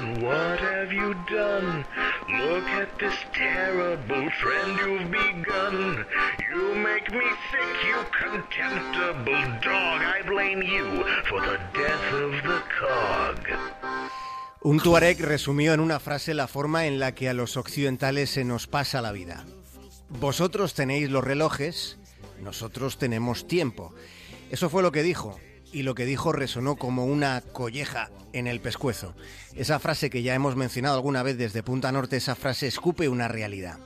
son, what have you done? Look at this terrible trend you've begun. You make me sick, you contemptible dog. I blame you for the death of the cog. Un tuareg resumió en una frase la forma en la que a los occidentales se nos pasa la vida. Vosotros tenéis los relojes, nosotros tenemos tiempo. Eso fue lo que dijo, y lo que dijo resonó como una colleja en el pescuezo. Esa frase que ya hemos mencionado alguna vez desde Punta Norte, esa frase escupe una realidad.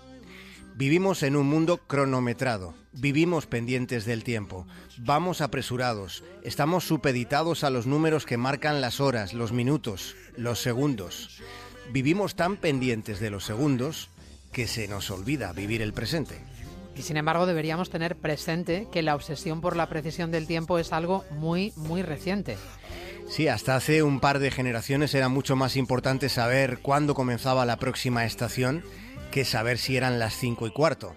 Vivimos en un mundo cronometrado, vivimos pendientes del tiempo, vamos apresurados, estamos supeditados a los números que marcan las horas, los minutos, los segundos. Vivimos tan pendientes de los segundos que se nos olvida vivir el presente. Y sin embargo deberíamos tener presente que la obsesión por la precisión del tiempo es algo muy, muy reciente. Sí, hasta hace un par de generaciones era mucho más importante saber cuándo comenzaba la próxima estación que saber si eran las cinco y cuarto.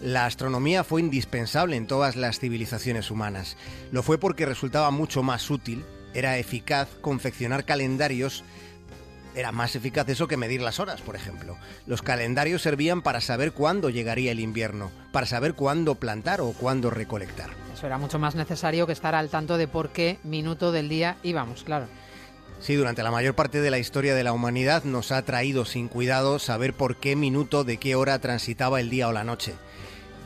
La astronomía fue indispensable en todas las civilizaciones humanas. Lo fue porque resultaba mucho más útil, era eficaz confeccionar calendarios era más eficaz eso que medir las horas, por ejemplo. Los calendarios servían para saber cuándo llegaría el invierno, para saber cuándo plantar o cuándo recolectar. Eso era mucho más necesario que estar al tanto de por qué minuto del día íbamos, claro. Sí, durante la mayor parte de la historia de la humanidad nos ha traído sin cuidado saber por qué minuto de qué hora transitaba el día o la noche.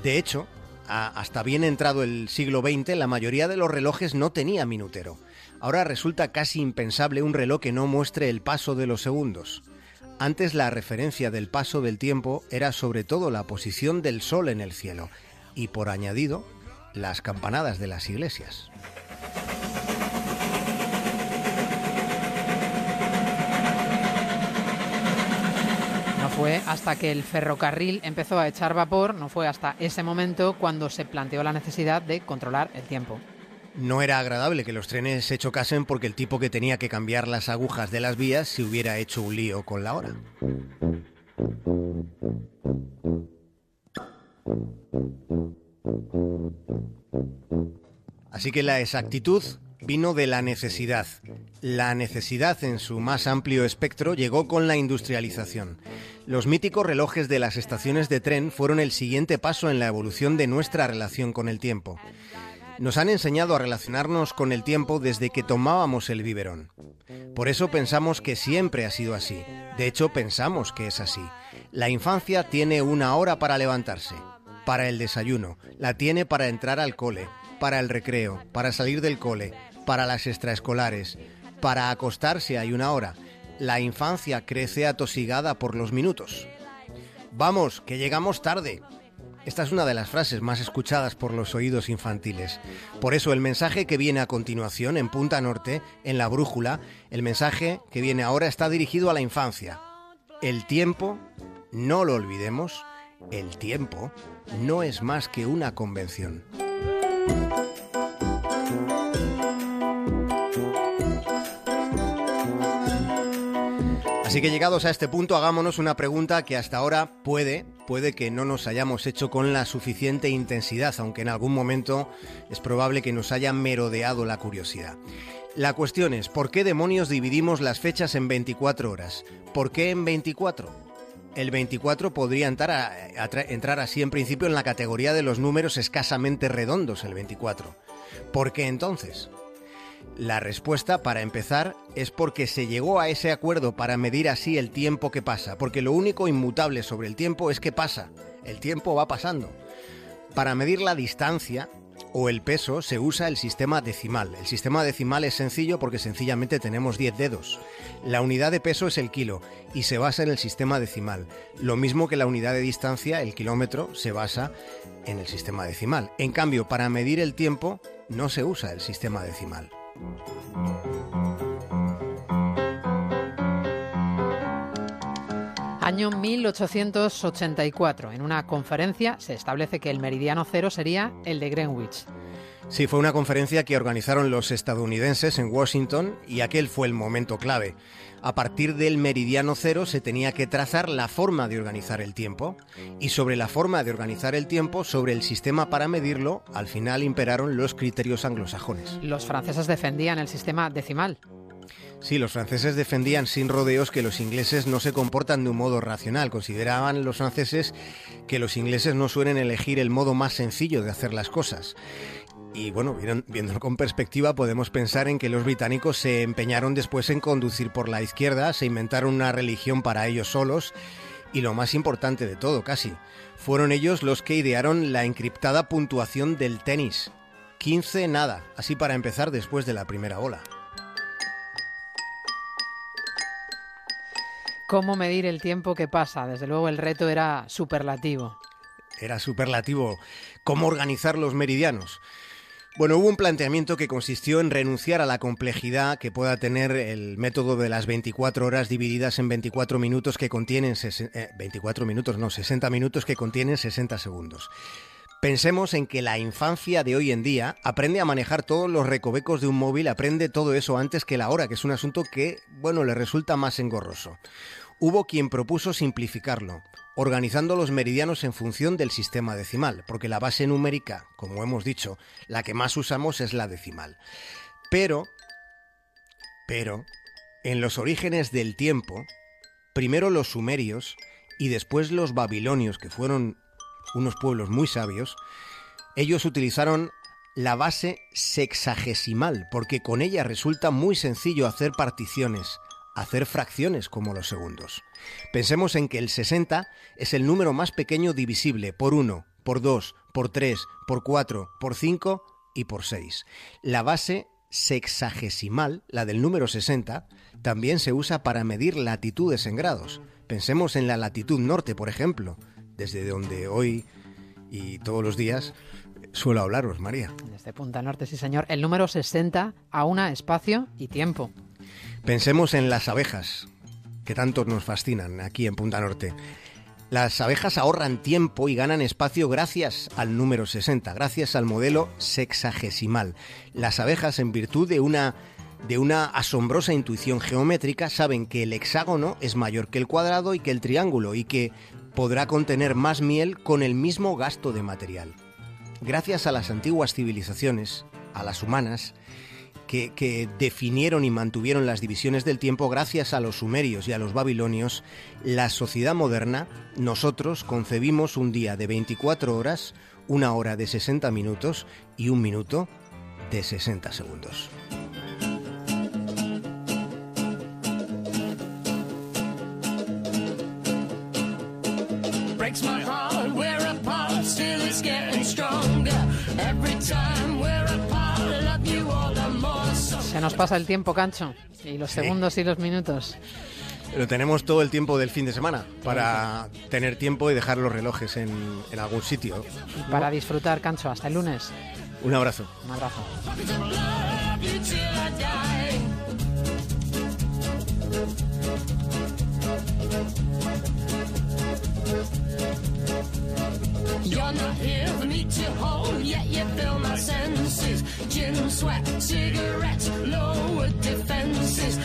De hecho, hasta bien entrado el siglo XX, la mayoría de los relojes no tenía minutero. Ahora resulta casi impensable un reloj que no muestre el paso de los segundos. Antes la referencia del paso del tiempo era sobre todo la posición del sol en el cielo y por añadido las campanadas de las iglesias. fue hasta que el ferrocarril empezó a echar vapor, no fue hasta ese momento cuando se planteó la necesidad de controlar el tiempo. No era agradable que los trenes se chocasen porque el tipo que tenía que cambiar las agujas de las vías se hubiera hecho un lío con la hora. Así que la exactitud vino de la necesidad. La necesidad en su más amplio espectro llegó con la industrialización. Los míticos relojes de las estaciones de tren fueron el siguiente paso en la evolución de nuestra relación con el tiempo. Nos han enseñado a relacionarnos con el tiempo desde que tomábamos el biberón. Por eso pensamos que siempre ha sido así. De hecho, pensamos que es así. La infancia tiene una hora para levantarse, para el desayuno, la tiene para entrar al cole, para el recreo, para salir del cole, para las extraescolares, para acostarse hay una hora. La infancia crece atosigada por los minutos. Vamos, que llegamos tarde. Esta es una de las frases más escuchadas por los oídos infantiles. Por eso el mensaje que viene a continuación en Punta Norte, en la brújula, el mensaje que viene ahora está dirigido a la infancia. El tiempo, no lo olvidemos, el tiempo no es más que una convención. Así que llegados a este punto, hagámonos una pregunta que hasta ahora puede, puede que no nos hayamos hecho con la suficiente intensidad, aunque en algún momento es probable que nos haya merodeado la curiosidad. La cuestión es, ¿por qué demonios dividimos las fechas en 24 horas? ¿Por qué en 24? El 24 podría entrar, entrar así en principio en la categoría de los números escasamente redondos, el 24. ¿Por qué entonces? La respuesta, para empezar, es porque se llegó a ese acuerdo para medir así el tiempo que pasa, porque lo único inmutable sobre el tiempo es que pasa, el tiempo va pasando. Para medir la distancia o el peso se usa el sistema decimal. El sistema decimal es sencillo porque sencillamente tenemos 10 dedos. La unidad de peso es el kilo y se basa en el sistema decimal. Lo mismo que la unidad de distancia, el kilómetro, se basa en el sistema decimal. En cambio, para medir el tiempo no se usa el sistema decimal. Año 1884. En una conferencia se establece que el meridiano cero sería el de Greenwich. Sí, fue una conferencia que organizaron los estadounidenses en Washington y aquel fue el momento clave. A partir del meridiano cero se tenía que trazar la forma de organizar el tiempo y sobre la forma de organizar el tiempo, sobre el sistema para medirlo, al final imperaron los criterios anglosajones. Los franceses defendían el sistema decimal. Sí, los franceses defendían sin rodeos que los ingleses no se comportan de un modo racional. Consideraban los franceses que los ingleses no suelen elegir el modo más sencillo de hacer las cosas. Y bueno, viéndolo con perspectiva, podemos pensar en que los británicos se empeñaron después en conducir por la izquierda, se inventaron una religión para ellos solos y lo más importante de todo, casi, fueron ellos los que idearon la encriptada puntuación del tenis. 15 nada, así para empezar después de la primera ola. ¿Cómo medir el tiempo que pasa? Desde luego el reto era superlativo. Era superlativo. ¿Cómo organizar los meridianos? Bueno, hubo un planteamiento que consistió en renunciar a la complejidad que pueda tener el método de las 24 horas divididas en 24 minutos que contienen 24 eh, minutos, no, 60 minutos que contienen 60 segundos. Pensemos en que la infancia de hoy en día aprende a manejar todos los recovecos de un móvil, aprende todo eso antes que la hora, que es un asunto que, bueno, le resulta más engorroso. Hubo quien propuso simplificarlo, organizando los meridianos en función del sistema decimal, porque la base numérica, como hemos dicho, la que más usamos es la decimal. Pero, pero, en los orígenes del tiempo, primero los sumerios y después los babilonios, que fueron unos pueblos muy sabios, ellos utilizaron la base sexagesimal, porque con ella resulta muy sencillo hacer particiones, hacer fracciones como los segundos. Pensemos en que el 60 es el número más pequeño divisible por 1, por 2, por 3, por 4, por 5 y por 6. La base sexagesimal, la del número 60, también se usa para medir latitudes en grados. Pensemos en la latitud norte, por ejemplo, desde donde hoy y todos los días suelo hablaros, María. Desde Punta Norte, sí señor. El número 60 aúna espacio y tiempo. Pensemos en las abejas, que tanto nos fascinan aquí en Punta Norte. Las abejas ahorran tiempo y ganan espacio gracias al número 60, gracias al modelo sexagesimal. Las abejas, en virtud de una, de una asombrosa intuición geométrica, saben que el hexágono es mayor que el cuadrado y que el triángulo y que podrá contener más miel con el mismo gasto de material. Gracias a las antiguas civilizaciones, a las humanas, que, definieron y mantuvieron las divisiones del tiempo gracias a los sumerios y a los babilonios, la sociedad moderna, nosotros concebimos un día de 24 horas, una hora de 60 minutos y un minuto de 60 segundos. Se nos pasa el tiempo, Cancho, y los segundos y los minutos. Pero tenemos todo el tiempo del fin de semana para tener tiempo y dejar los relojes en, algún sitio. Y para disfrutar, Cancho. Hasta el lunes. Un abrazo. Un abrazo. You're not here for me to hold, yet you fill my senses. Gin, sweat, cigarettes, promises.